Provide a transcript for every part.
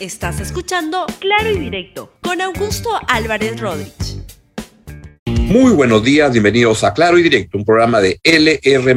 Estás escuchando Claro y Directo con Augusto Álvarez Rodríguez. Muy buenos días, bienvenidos a Claro y Directo, un programa de LR.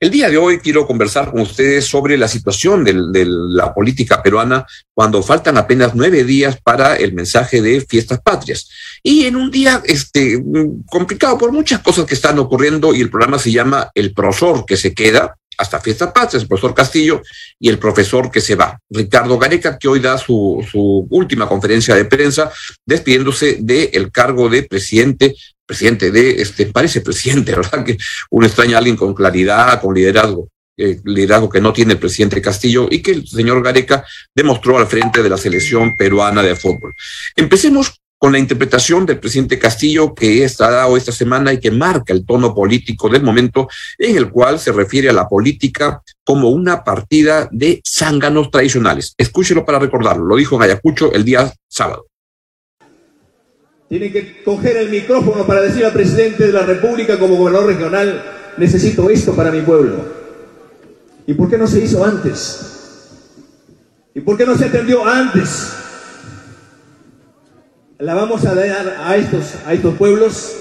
El día de hoy quiero conversar con ustedes sobre la situación de, la política peruana cuando faltan apenas nueve días para el mensaje de fiestas patrias. Y en un día este, complicado por muchas cosas que están ocurriendo y el programa se llama El Prosor que se queda, hasta Fiestas Patrias, el profesor Castillo y el profesor que se va, Ricardo Gareca, que hoy da su, su última conferencia de prensa despidiéndose del cargo de presidente, presidente de, este, parece presidente, ¿verdad? Que uno extraña a alguien con claridad, con liderazgo. Eh, liderazgo que no tiene el presidente Castillo y que el señor Gareca demostró al frente de la selección peruana de fútbol. Empecemos con la interpretación del presidente Castillo que está dado esta semana y que marca el tono político del momento en el cual se refiere a la política como una partida de zánganos tradicionales. Escúchelo para recordarlo, lo dijo en Ayacucho el día sábado. Tiene que coger el micrófono para decir al presidente de la República como gobernador regional, necesito esto para mi pueblo. ¿Y por qué no se hizo antes? ¿Y por qué no se atendió antes? La vamos a dar a estos, a estos pueblos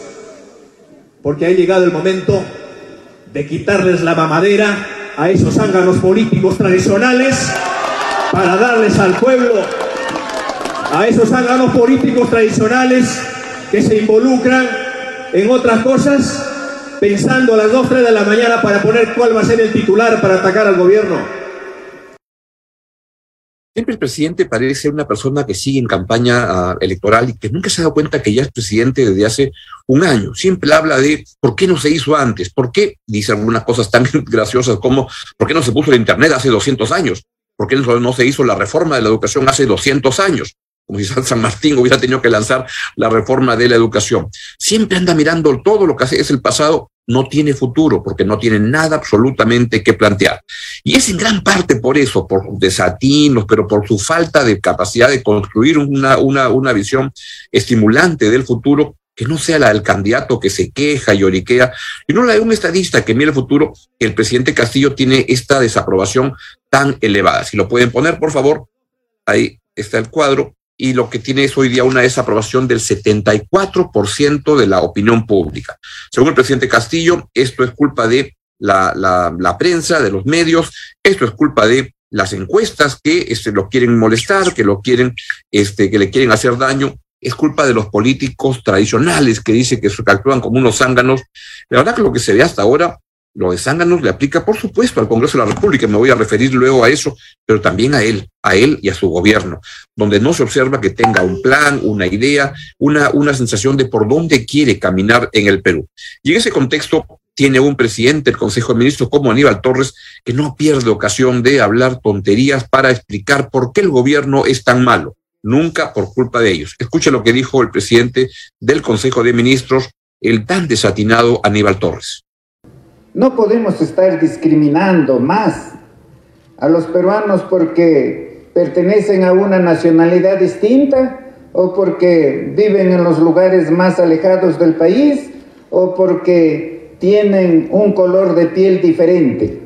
porque ha llegado el momento de quitarles la mamadera a esos ánganos políticos tradicionales para darles al pueblo, a esos ánganos políticos tradicionales que se involucran en otras cosas, pensando a las 2, 3 de la mañana para poner cuál va a ser el titular para atacar al gobierno. Siempre el presidente parece una persona que sigue en campaña uh, electoral y que nunca se ha dado cuenta que ya es presidente desde hace un año. Siempre habla de por qué no se hizo antes, por qué dice algunas cosas tan graciosas como por qué no se puso el Internet hace 200 años, por qué no, no se hizo la reforma de la educación hace 200 años como si San Martín hubiera tenido que lanzar la reforma de la educación. Siempre anda mirando todo lo que hace es el pasado, no tiene futuro, porque no tiene nada absolutamente que plantear. Y es en gran parte por eso, por desatinos, pero por su falta de capacidad de construir una, una, una visión estimulante del futuro que no sea la del candidato que se queja y oriquea, y no la de un estadista que mira el futuro, el presidente Castillo tiene esta desaprobación tan elevada. Si lo pueden poner, por favor, ahí está el cuadro y lo que tiene es hoy día una desaprobación del 74% de la opinión pública. Según el presidente Castillo, esto es culpa de la, la, prensa, de los medios, esto es culpa de las encuestas que este, lo quieren molestar, que lo quieren, este, que le quieren hacer daño, es culpa de los políticos tradicionales que dice que, que actúan como unos zánganos. La verdad que lo que se ve hasta ahora lo de Zánganos le aplica, por supuesto, al Congreso de la República, me voy a referir luego a eso, pero también a él, a él y a su gobierno, donde no se observa que tenga un plan, una idea, una, una sensación de por dónde quiere caminar en el Perú. Y en ese contexto tiene un presidente, el Consejo de Ministros, como Aníbal Torres, que no pierde ocasión de hablar tonterías para explicar por qué el gobierno es tan malo, nunca por culpa de ellos. Escuche lo que dijo el presidente del Consejo de Ministros, el tan desatinado Aníbal Torres. No podemos estar discriminando más a los peruanos porque pertenecen a una nacionalidad distinta o porque viven en los lugares más alejados del país o porque tienen un color de piel diferente.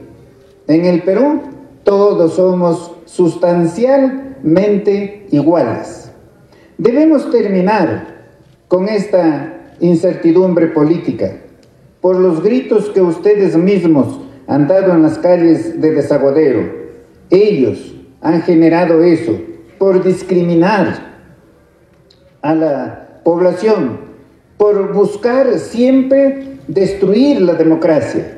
En el Perú todos somos sustancialmente iguales. Debemos terminar con esta incertidumbre política por los gritos que ustedes mismos han dado en las calles de Desaguadero. Ellos han generado eso por discriminar a la población, por buscar siempre destruir la democracia,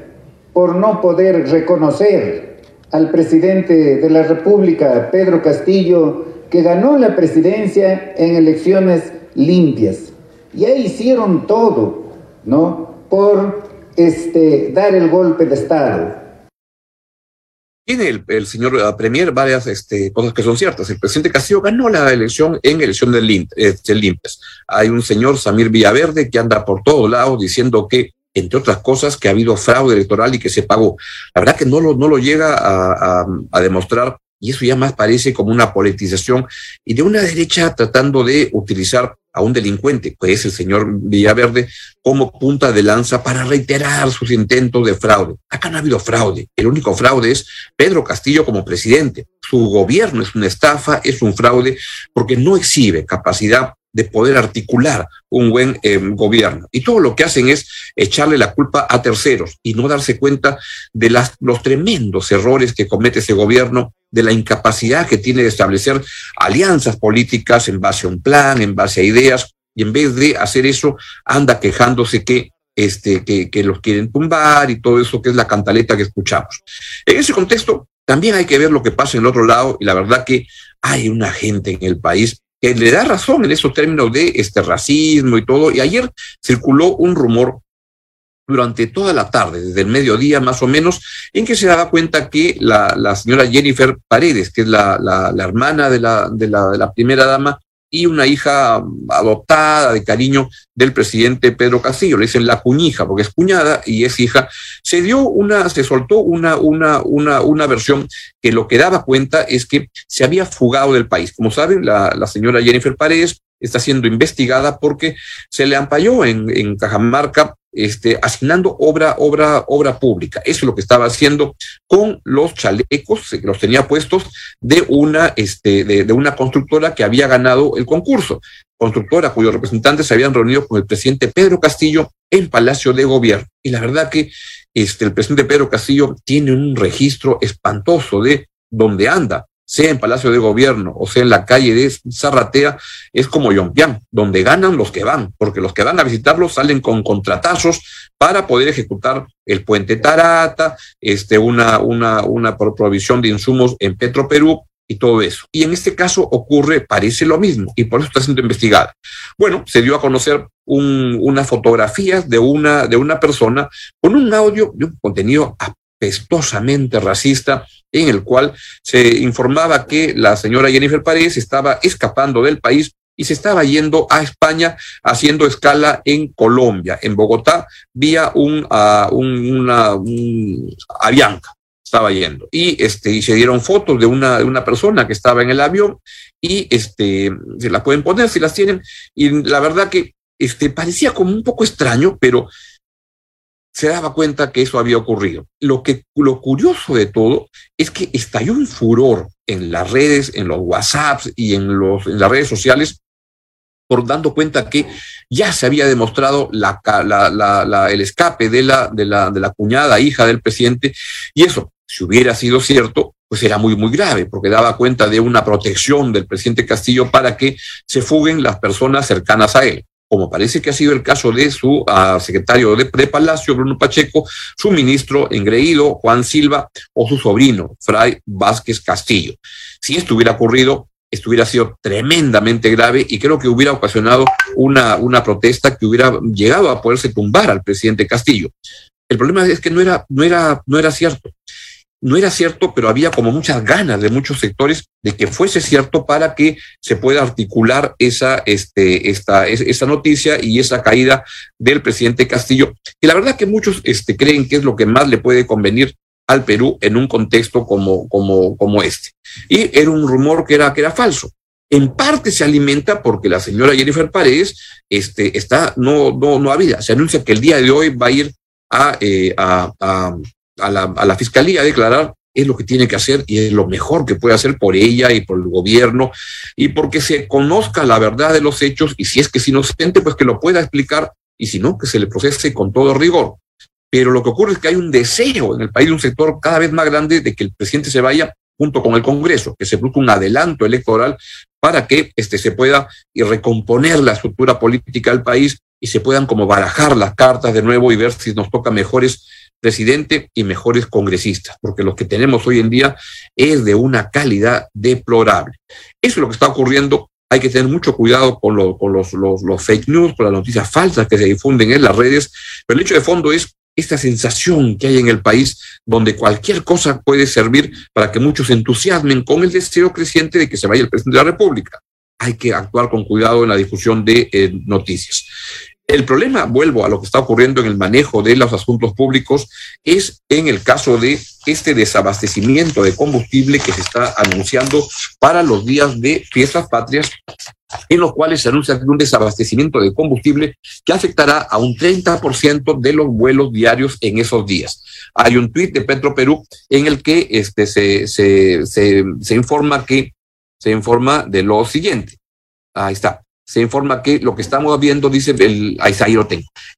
por no poder reconocer al presidente de la República, Pedro Castillo, que ganó la presidencia en elecciones limpias. Ya hicieron todo, ¿no? Por este, dar el golpe de Estado. Tiene el, el señor uh, Premier varias este, cosas que son ciertas. El presidente Castillo ganó la elección en elección del, Lim, eh, del Limpias. Hay un señor, Samir Villaverde, que anda por todos lados diciendo que, entre otras cosas, que ha habido fraude electoral y que se pagó. La verdad que no lo, no lo llega a, a, a demostrar y eso ya más parece como una politización y de una derecha tratando de utilizar a un delincuente, que es el señor Villaverde, como punta de lanza para reiterar sus intentos de fraude. Acá no ha habido fraude. El único fraude es Pedro Castillo como presidente. Su gobierno es una estafa, es un fraude, porque no exhibe capacidad de poder articular un buen eh, gobierno. Y todo lo que hacen es echarle la culpa a terceros y no darse cuenta de los tremendos errores que comete ese gobierno, de la incapacidad que tiene de establecer alianzas políticas en base a un plan, en base a ideas, y en vez de hacer eso, anda quejándose que este, que, que, los quieren tumbar y todo eso que es la cantaleta que escuchamos. En ese contexto, también hay que ver lo que pasa en el otro lado y la verdad que hay una gente en el país que le da razón en esos términos de este racismo y todo. Y ayer circuló un rumor durante toda la tarde, desde el mediodía más o menos, en que se daba cuenta que la, la señora Jennifer Paredes, que es la, la, la hermana de de, la, de la primera dama, y una hija adoptada de cariño del presidente Pedro Castillo, le dicen la cuñija, porque es cuñada y es hija, se dio una, se soltó una, una, una, una versión que lo que daba cuenta es que se había fugado del país. Como saben, la, la señora Jennifer Paredes está siendo investigada porque se le ampalló en, en Cajamarca este, asignando obra, obra, obra pública. Eso es lo que estaba haciendo con los chalecos, que los tenía puestos de una, este, de, de, una constructora que había ganado el concurso. Constructora cuyos representantes se habían reunido con el presidente Pedro Castillo en Palacio de Gobierno. Y la verdad que este, el presidente Pedro Castillo tiene un registro espantoso de dónde anda sea en Palacio de Gobierno o sea en la calle de Zarratea, es como Yompián, donde ganan los que van, porque los que van a visitarlo salen con contratazos para poder ejecutar el puente Tarata, este, una, una, una provisión de insumos en Petroperú y todo eso. Y en este caso ocurre, parece lo mismo, y por eso está siendo investigada. Bueno, se dio a conocer un, unas fotografías de una, de una persona con un audio de un contenido apestosamente racista en el cual se informaba que la señora Jennifer Paredes estaba escapando del país y se estaba yendo a España haciendo escala en Colombia, en Bogotá, vía un, uh, un, una, un Avianca estaba yendo. Y, este, y se dieron fotos de una, de una persona que estaba en el avión y este, se las pueden poner si las tienen. Y la verdad que este, parecía como un poco extraño, pero se daba cuenta que eso había ocurrido. Lo, que, lo curioso de todo es que estalló un furor en las redes, en los WhatsApps y en, las redes sociales por dando cuenta que ya se había demostrado el escape de la, de, la, de la cuñada hija del presidente y eso, si hubiera sido cierto, pues era muy, muy grave, porque daba cuenta de una protección del presidente Castillo para que se fuguen las personas cercanas a él como parece que ha sido el caso de su uh, secretario de, de, Palacio, Bruno Pacheco, su ministro engreído, Juan Silva, o su sobrino, Fray Vázquez Castillo. Si esto hubiera ocurrido, esto hubiera sido tremendamente grave y creo que hubiera ocasionado una, una protesta que hubiera llegado a poderse tumbar al presidente Castillo. El problema es que no era, no era, no era cierto no era cierto, pero había como muchas ganas de muchos sectores de que fuese cierto para que se pueda articular esa, este, esta, esa noticia y esa caída del presidente Castillo, que la verdad que muchos este, creen que es lo que más le puede convenir al Perú en un contexto como, como, como este. Y era un rumor que era, que era falso. En parte se alimenta porque la señora Jennifer Paredes este, está, no, no, no habida. Se anuncia que el día de hoy va a ir a, eh, a la, a la fiscalía declarar es lo que tiene que hacer y es lo mejor que puede hacer por ella y por el gobierno y porque se conozca la verdad de los hechos y si es que es inocente, pues que lo pueda explicar y si no, que se le procese con todo rigor. Pero lo que ocurre es que hay un deseo en el país de un sector cada vez más grande de que el presidente se vaya junto con el Congreso, que se produzca un adelanto electoral para que este, se pueda y recomponer la estructura política del país y se puedan como barajar las cartas de nuevo y ver si nos toca mejores presidente y mejores congresistas, porque lo que tenemos hoy en día es de una calidad deplorable. Eso es lo que está ocurriendo. Hay que tener mucho cuidado con, lo, con los, los, fake news, con las noticias falsas que se difunden en las redes, pero el hecho de fondo es esta sensación que hay en el país donde cualquier cosa puede servir para que muchos entusiasmen con el deseo creciente de que se vaya el presidente de la República. Hay que actuar con cuidado en la difusión de eh, noticias. El problema, vuelvo a lo que está ocurriendo en el manejo de los asuntos públicos, es en el caso de este desabastecimiento de combustible que se está anunciando para los días de fiestas patrias en los cuales se anuncia un desabastecimiento de combustible que afectará a un 30% de los vuelos diarios en esos días. Hay un tuit de Petro Perú en el que este, se, se, se, se informa que se informa de lo siguiente. Ahí está se informa que lo que estamos viendo, dice el ahí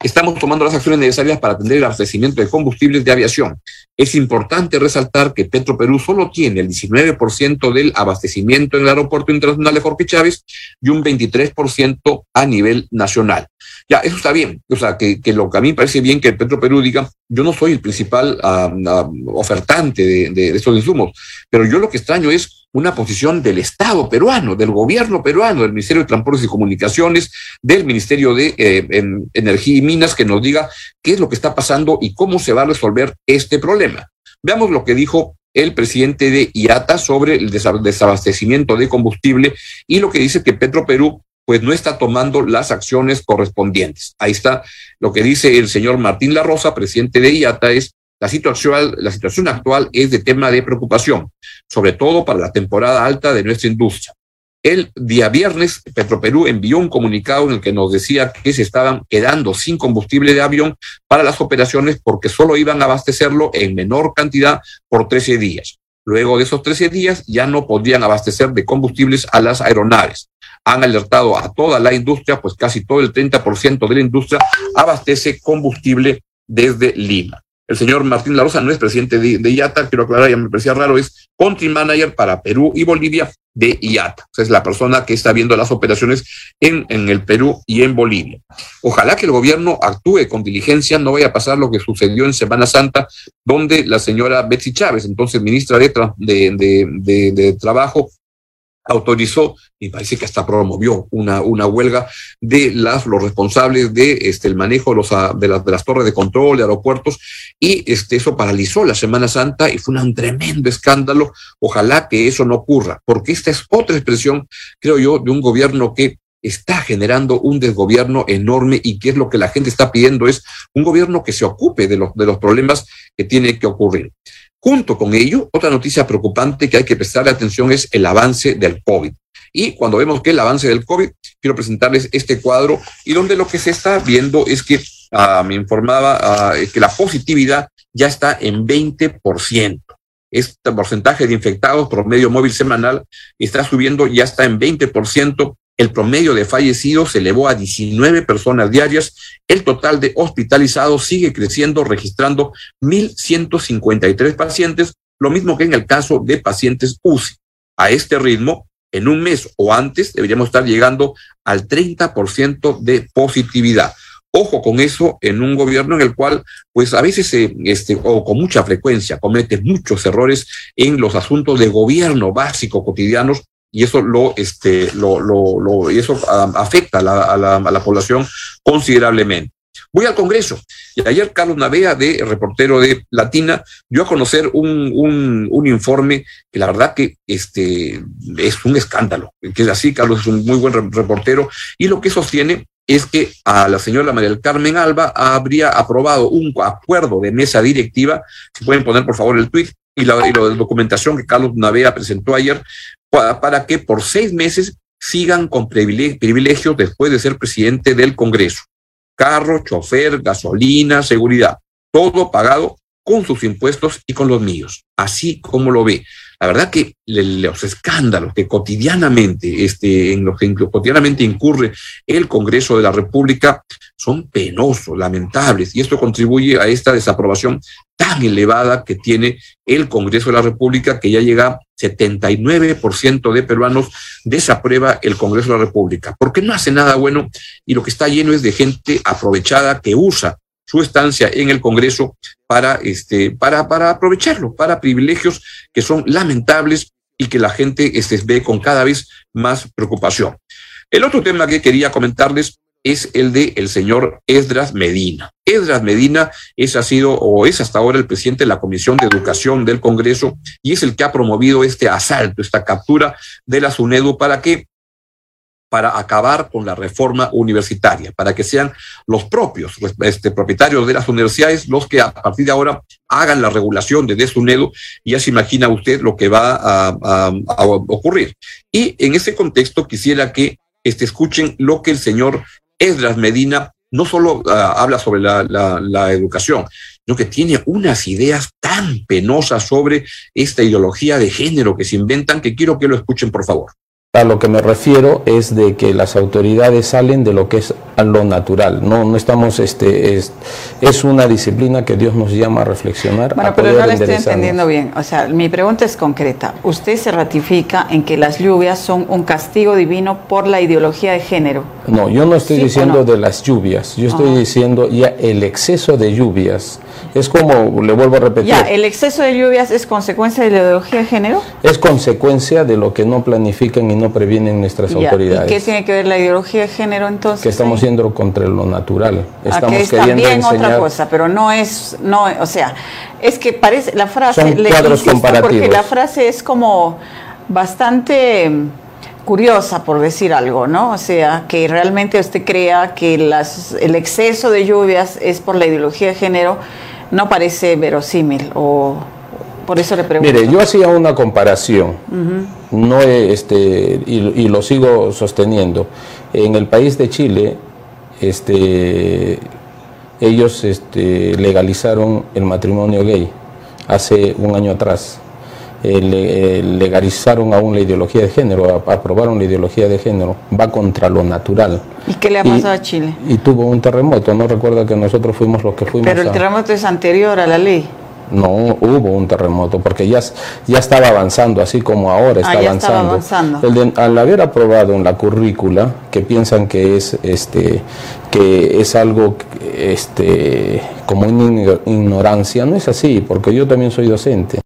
estamos tomando las acciones necesarias para atender el abastecimiento de combustibles de aviación. Es importante resaltar que Petro Perú solo tiene el 19% del abastecimiento en el Aeropuerto Internacional de Jorge Chávez y un 23% a nivel nacional. Ya, eso está bien. O sea, que, que, lo que a mí me parece bien que Petro Perú diga, yo no soy el principal uh, ofertante de, de estos insumos, pero yo lo que extraño es una posición del Estado peruano, del gobierno peruano, del Ministerio de Transportes y Comunicaciones, del Ministerio de eh, en Energía y Minas, que nos diga qué es lo que está pasando y cómo se va a resolver este problema. Veamos lo que dijo el presidente de IATA sobre el desabastecimiento de combustible y lo que dice que Petro Perú pues no está tomando las acciones correspondientes. Ahí está lo que dice el señor Martín La Rosa, presidente de IATA, es la situación, la situación actual es de tema de preocupación, sobre todo para la temporada alta de nuestra industria. El día viernes, Petroperú envió un comunicado en el que nos decía que se estaban quedando sin combustible de avión para las operaciones porque solo iban a abastecerlo en menor cantidad por 13 días. Luego de esos 13 días ya no podían abastecer de combustibles a las aeronaves. Han alertado a toda la industria, pues casi todo el 30% de la industria abastece combustible desde Lima. El señor Martín Larosa no es presidente de, IATA, quiero aclarar, ya me parecía raro, es country manager para Perú y Bolivia de IATA. O sea, es la persona que está viendo las operaciones en, el Perú y en Bolivia. Ojalá que el gobierno actúe con diligencia, no vaya a pasar lo que sucedió en Semana Santa, donde la señora Betsy Chávez, entonces ministra de, de Trabajo, autorizó y parece que hasta promovió una, una huelga de las, los responsables de este, el manejo de, los, de, las, de las torres de control de aeropuertos y este, eso paralizó la Semana Santa y fue un tremendo escándalo. Ojalá que eso no ocurra, porque esta es otra expresión, creo yo, de un gobierno que está generando un desgobierno enorme y que es lo que la gente está pidiendo es un gobierno que se ocupe de los, de los problemas que tiene que ocurrir. Junto con ello, otra noticia preocupante que hay que prestarle atención es el avance del COVID. Y cuando vemos que el avance del COVID, quiero presentarles este cuadro y donde lo que se está viendo es que uh, me informaba uh, que la positividad ya está en 20%. Este porcentaje de infectados promedio móvil semanal está subiendo, ya está en 20%. El promedio de fallecidos se elevó a 19 personas diarias. El total de hospitalizados sigue creciendo, registrando 1.153 pacientes, lo mismo que en el caso de pacientes UCI. A este ritmo, en un mes o antes, deberíamos estar llegando al 30% de positividad. Ojo con eso en un gobierno en el cual, pues a veces, eh, este, o con mucha frecuencia, comete muchos errores en los asuntos de gobierno básico cotidianos y eso lo, este, lo, lo, lo y eso um, afecta a la, a, la, a la, población considerablemente. Voy al Congreso y ayer Carlos Navea, de reportero de Latina, dio a conocer un, un, un, informe que la verdad que este, es un escándalo, que es así, Carlos es un muy buen reportero y lo que sostiene es que a la señora María del Carmen Alba habría aprobado un acuerdo de mesa directiva, si pueden poner por favor el tuit, y la, y la documentación que Carlos Navea presentó ayer, para que por seis meses sigan con privilegios después de ser presidente del Congreso. Carro, chofer, gasolina, seguridad, todo pagado con sus impuestos y con los míos, así como lo ve. La verdad que los escándalos que cotidianamente, este, en los que cotidianamente incurre el Congreso de la República son penosos, lamentables, y esto contribuye a esta desaprobación tan elevada que tiene el Congreso de la República, que ya llega 79% de peruanos desaprueba el Congreso de la República, porque no hace nada bueno y lo que está lleno es de gente aprovechada que usa su estancia en el Congreso para, este, para, para aprovecharlo, para privilegios que son lamentables y que la gente este, ve con cada vez más preocupación. El otro tema que quería comentarles es el de el señor Esdras Medina. Esdras Medina es, ha sido o es hasta ahora el presidente de la Comisión de Educación del Congreso y es el que ha promovido este asalto, esta captura de la SUNEDU para que para acabar con la reforma universitaria, para que sean los propios este, propietarios de las universidades los que a partir de ahora hagan la regulación de SUNEDU y ya se imagina usted lo que va a ocurrir. Y en ese contexto quisiera que este, escuchen lo que el señor Esdras Medina no solo ah, habla sobre la, la, educación, sino que tiene unas ideas tan penosas sobre esta ideología de género que se inventan que quiero que lo escuchen, por favor. A lo que me refiero es de que las autoridades salen de lo que es lo natural. No, no estamos, este, es, es una disciplina que Dios nos llama a reflexionar. Bueno, pero no la estoy entendiendo bien. O sea, mi pregunta es concreta. ¿Usted se ratifica en que las lluvias son un castigo divino por la ideología de género? No, yo no estoy diciendo de las lluvias. Yo estoy diciendo ya el exceso de lluvias es como, le vuelvo a repetir. Ya, ¿el exceso de lluvias es consecuencia de la ideología de género? Es consecuencia de lo que no planifican y no previenen nuestras autoridades. ¿Y qué tiene que ver la ideología de género entonces? Que estamos yendo contra lo natural. Estamos es también otra cosa, pero no es, no, o sea, es que parece, la frase, Son le cuadros comparativos. porque la frase es como bastante curiosa, por decir algo, ¿no? O sea, que realmente usted crea que las, el exceso de lluvias es por la ideología de género no parece verosímil o por eso le pregunto. Mire, yo hacía una comparación, no este y, lo sigo sosteniendo. En el país de Chile, este, ellos este, legalizaron el matrimonio gay hace un año atrás. Eh, eh, legalizaron aún la ideología de género, aprobaron la ideología de género, va contra lo natural. ¿Y qué le ha pasado a Chile? Y tuvo un terremoto, no recuerda que nosotros fuimos los que fuimos. Pero el terremoto es anterior a la ley. No hubo un terremoto porque ya, ya estaba avanzando, así como ahora está ah, avanzando. avanzando. al haber aprobado en la currícula que piensan que es este que es algo este como una ignorancia, no es así, porque yo también soy docente.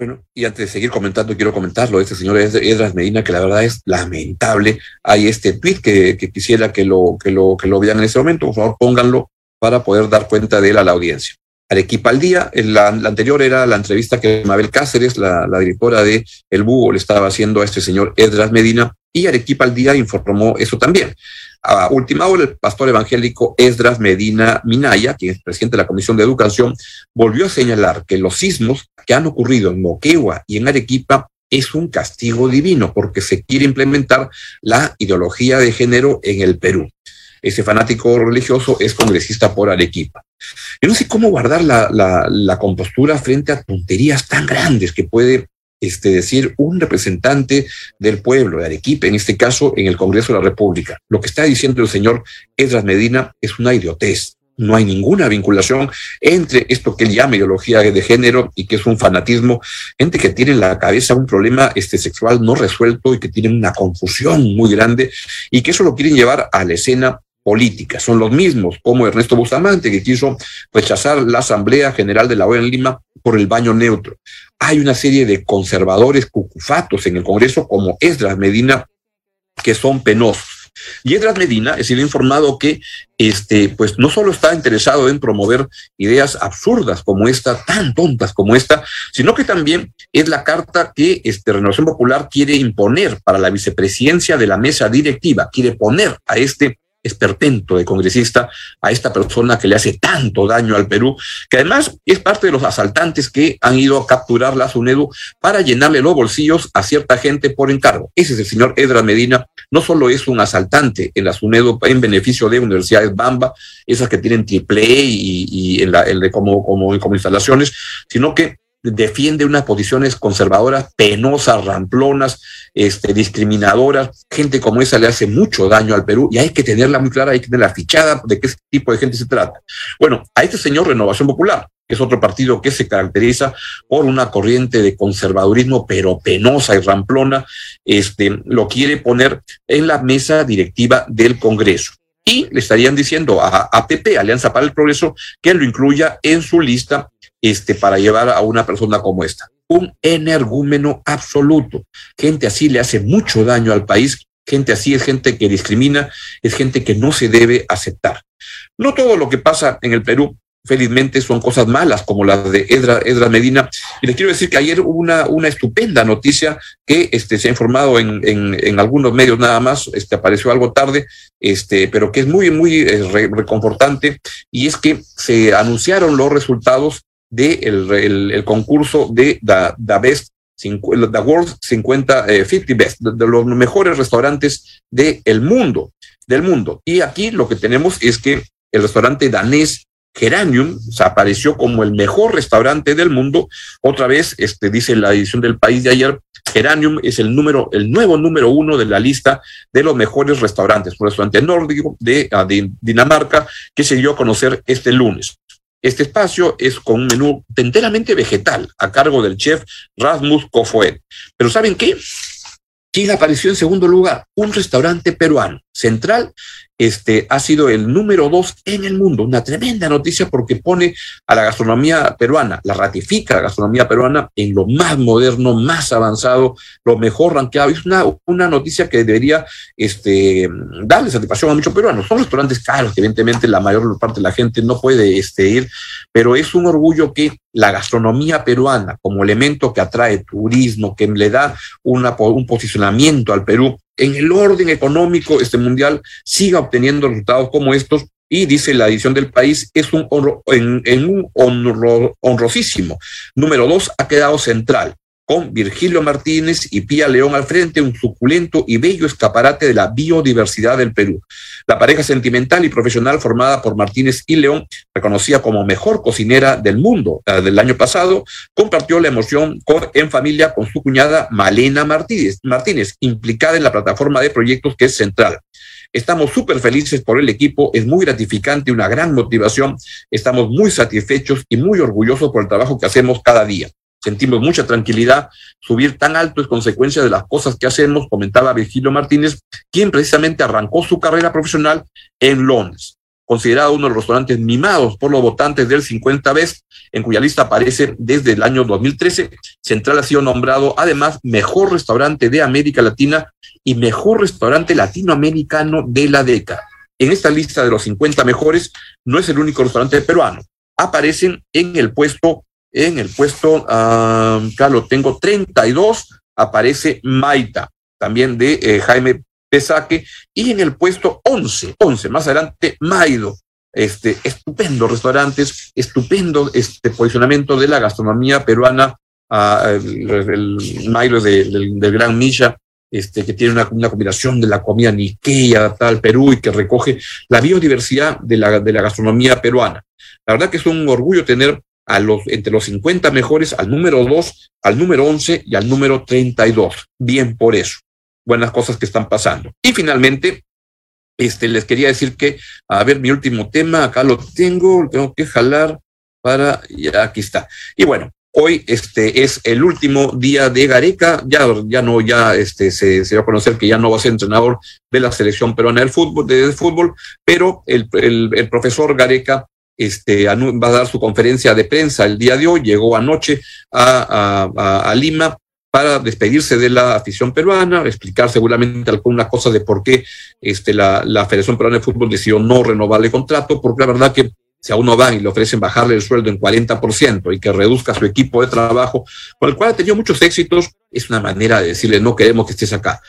Bueno, y antes de seguir comentando, quiero comentarlo, este señor Edras Medina, que la verdad es lamentable. Hay este tweet que, quisiera que lo, que, lo, que lo vean en este momento, por favor pónganlo para poder dar cuenta de él a la audiencia. Arequipa al día, la, anterior era la entrevista que Mabel Cáceres, la, la directora de El Búho, le estaba haciendo a este señor Edras Medina, y Arequipa al día informó eso también. A última hora, el pastor evangélico Esdras Medina Minaya, quien es presidente de la Comisión de Educación, volvió a señalar que los sismos que han ocurrido en Moquegua y en Arequipa es un castigo divino porque se quiere implementar la ideología de género en el Perú. Ese fanático religioso es congresista por Arequipa. Yo no sé cómo guardar la, compostura frente a tonterías tan grandes que puede este, decir un representante del pueblo de Arequipa, en este caso en el Congreso de la República. Lo que está diciendo el señor Edras Medina es una idiotez. No hay ninguna vinculación entre esto que él llama ideología de género y que es un fanatismo, gente que tiene en la cabeza un problema este, sexual no resuelto y que tienen una confusión muy grande y que eso lo quieren llevar a la escena política. Son los mismos, como Ernesto Bustamante, que quiso rechazar la Asamblea General de la OEA en Lima por el baño neutro. Hay una serie de conservadores cucufatos en el Congreso, como Esdras Medina, que son penosos. Y Edras Medina sido informado que este, pues no solo está interesado en promover ideas absurdas como esta, tan tontas como esta, sino que también es la carta que este, Renovación Popular quiere imponer para la vicepresidencia de la mesa directiva, quiere poner a este esperpento de congresista a esta persona que le hace tanto daño al Perú, que además es parte de los asaltantes que han ido a capturar la SUNEDU para llenarle los bolsillos a cierta gente por encargo. Ese es el señor Edra Medina, no solo es un asaltante en la SUNEDU en beneficio de universidades Bamba, esas que tienen triple e y, y en la, como, como, como instalaciones, sino que defiende unas posiciones conservadoras, penosas, ramplonas, este, discriminadoras. Gente como esa le hace mucho daño al Perú y hay que tenerla muy clara, hay que tenerla fichada de qué tipo de gente se trata. Bueno, a este señor Renovación Popular, que es otro partido que se caracteriza por una corriente de conservadurismo, pero penosa y ramplona, este, lo quiere poner en la mesa directiva del Congreso y le estarían diciendo a APP, Alianza para el Progreso, que lo incluya en su lista este, para llevar a una persona como esta. Un energúmeno absoluto. Gente así le hace mucho daño al país. Gente así es gente que discrimina, es gente que no se debe aceptar. No todo lo que pasa en el Perú felizmente son cosas malas como las de Edra, Edra Medina. Y les quiero decir que ayer hubo una, una estupenda noticia que este, se ha informado en, en, algunos medios nada más, este, apareció algo tarde, este, pero que es muy, muy eh, reconfortante, y es que se anunciaron los resultados del el, concurso de The, Best The World 50, 50 Best, de, los mejores restaurantes del mundo, del mundo. Y aquí lo que tenemos es que el restaurante danés Geranium se apareció como el mejor restaurante del mundo. Otra vez, este, dice la edición del país de ayer, Geranium es el número, el nuevo número uno de la lista de los mejores restaurantes, un restaurante nórdico de, ah, de Dinamarca que se dio a conocer este lunes. Este espacio es con un menú enteramente vegetal a cargo del chef Rasmus Kofoed. Pero ¿saben qué? ¿Quién apareció en segundo lugar? Un restaurante peruano, Central, este, ha sido el número dos en el mundo. Una tremenda noticia porque pone a la gastronomía peruana, la ratifica la gastronomía peruana en lo más moderno, más avanzado, lo mejor rankeado. Es una, una noticia que debería este, darle satisfacción a muchos peruanos. Son restaurantes caros, evidentemente la mayor parte de la gente no puede este, ir, pero es un orgullo que la gastronomía peruana, como elemento que atrae turismo, que le da un posicionamiento al Perú, en el orden económico este mundial siga obteniendo resultados como estos y dice la edición del país es un en, un honrosísimo. Número dos ha quedado central con Virgilio Martínez y Pía León al frente, un suculento y bello escaparate de la biodiversidad del Perú. La pareja sentimental y profesional formada por Martínez y León, reconocida como mejor cocinera del mundo del año pasado, compartió la emoción en familia con su cuñada Malena Martínez, Martínez, implicada en la plataforma de proyectos que es central. Estamos súper felices por el equipo, es muy gratificante, una gran motivación. Estamos muy satisfechos y muy orgullosos por el trabajo que hacemos cada día sentimos mucha tranquilidad. Subir tan alto es consecuencia de las cosas que hacemos, comentaba Virgilio Martínez, quien precisamente arrancó su carrera profesional en Londres, considerado uno de los restaurantes mimados por los votantes del 50 vez, en cuya lista aparece desde el año 2013. Central ha sido nombrado además mejor restaurante de América Latina y mejor restaurante latinoamericano de la década. En esta lista de los 50 mejores no es el único restaurante peruano. Aparecen en el puesto en el puesto, acá lo tengo, 32, aparece Maita, también de eh, Jaime Pesaque, y en el puesto 11, 11, más adelante, Maido. Este, estupendo restaurantes, estupendo este posicionamiento de la gastronomía peruana, uh, el, Maido del, Gran Milla, este, que tiene una, combinación de la comida niqueya, tal, Perú, y que recoge la biodiversidad de la, de la gastronomía peruana. La verdad que es un orgullo tener a los, entre los 50 mejores al número 2, al número 11 y al número 32. Bien por eso. Buenas cosas que están pasando. Y finalmente, este, les quería decir que, a ver, mi último tema, acá lo tengo, tengo que jalar para, ya aquí está. Y bueno, hoy este es el último día de Gareca, ya, ya no, ya este, se, se va a conocer que ya no va a ser entrenador de la selección peruana del fútbol, de, fútbol pero el, el, el profesor Gareca este, va a dar su conferencia de prensa el día de hoy, llegó anoche a, Lima para despedirse de la afición peruana, explicar seguramente algunas cosas de por qué este, la, Federación Peruana de Fútbol decidió no renovarle el contrato, porque la verdad que si a uno van y le ofrecen bajarle el sueldo en 40% y que reduzca su equipo de trabajo, con el cual ha tenido muchos éxitos, es una manera de decirle no queremos que estés acá.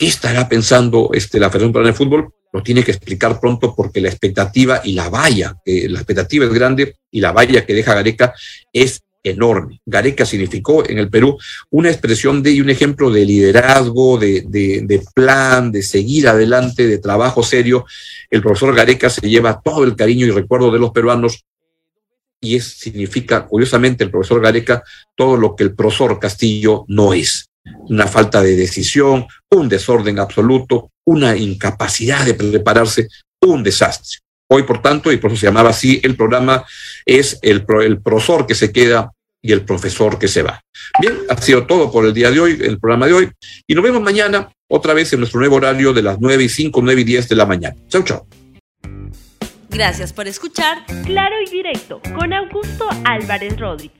¿Qué estará pensando este, la Federación Peruana de Fútbol? lo tiene que explicar pronto porque la expectativa y la valla, que la expectativa es grande y la valla que deja Gareca es enorme. Gareca significó en el Perú una expresión de y un ejemplo de liderazgo, de, de, plan, de seguir adelante, de trabajo serio. El profesor Gareca se lleva todo el cariño y recuerdo de los peruanos y es, significa, curiosamente, el profesor Gareca todo lo que el profesor Castillo no es una falta de decisión, un desorden absoluto, una incapacidad de prepararse, un desastre. Hoy, por tanto, y por eso se llamaba así, el programa es el, el profesor que se queda y el profesor que se va. Bien, ha sido todo por el día de hoy, el programa de hoy, y nos vemos mañana otra vez en nuestro nuevo horario de las 9 y 5, 9 y 10 de la mañana. Chau, chau. Gracias por escuchar Claro y Directo con Augusto Álvarez Rodríguez.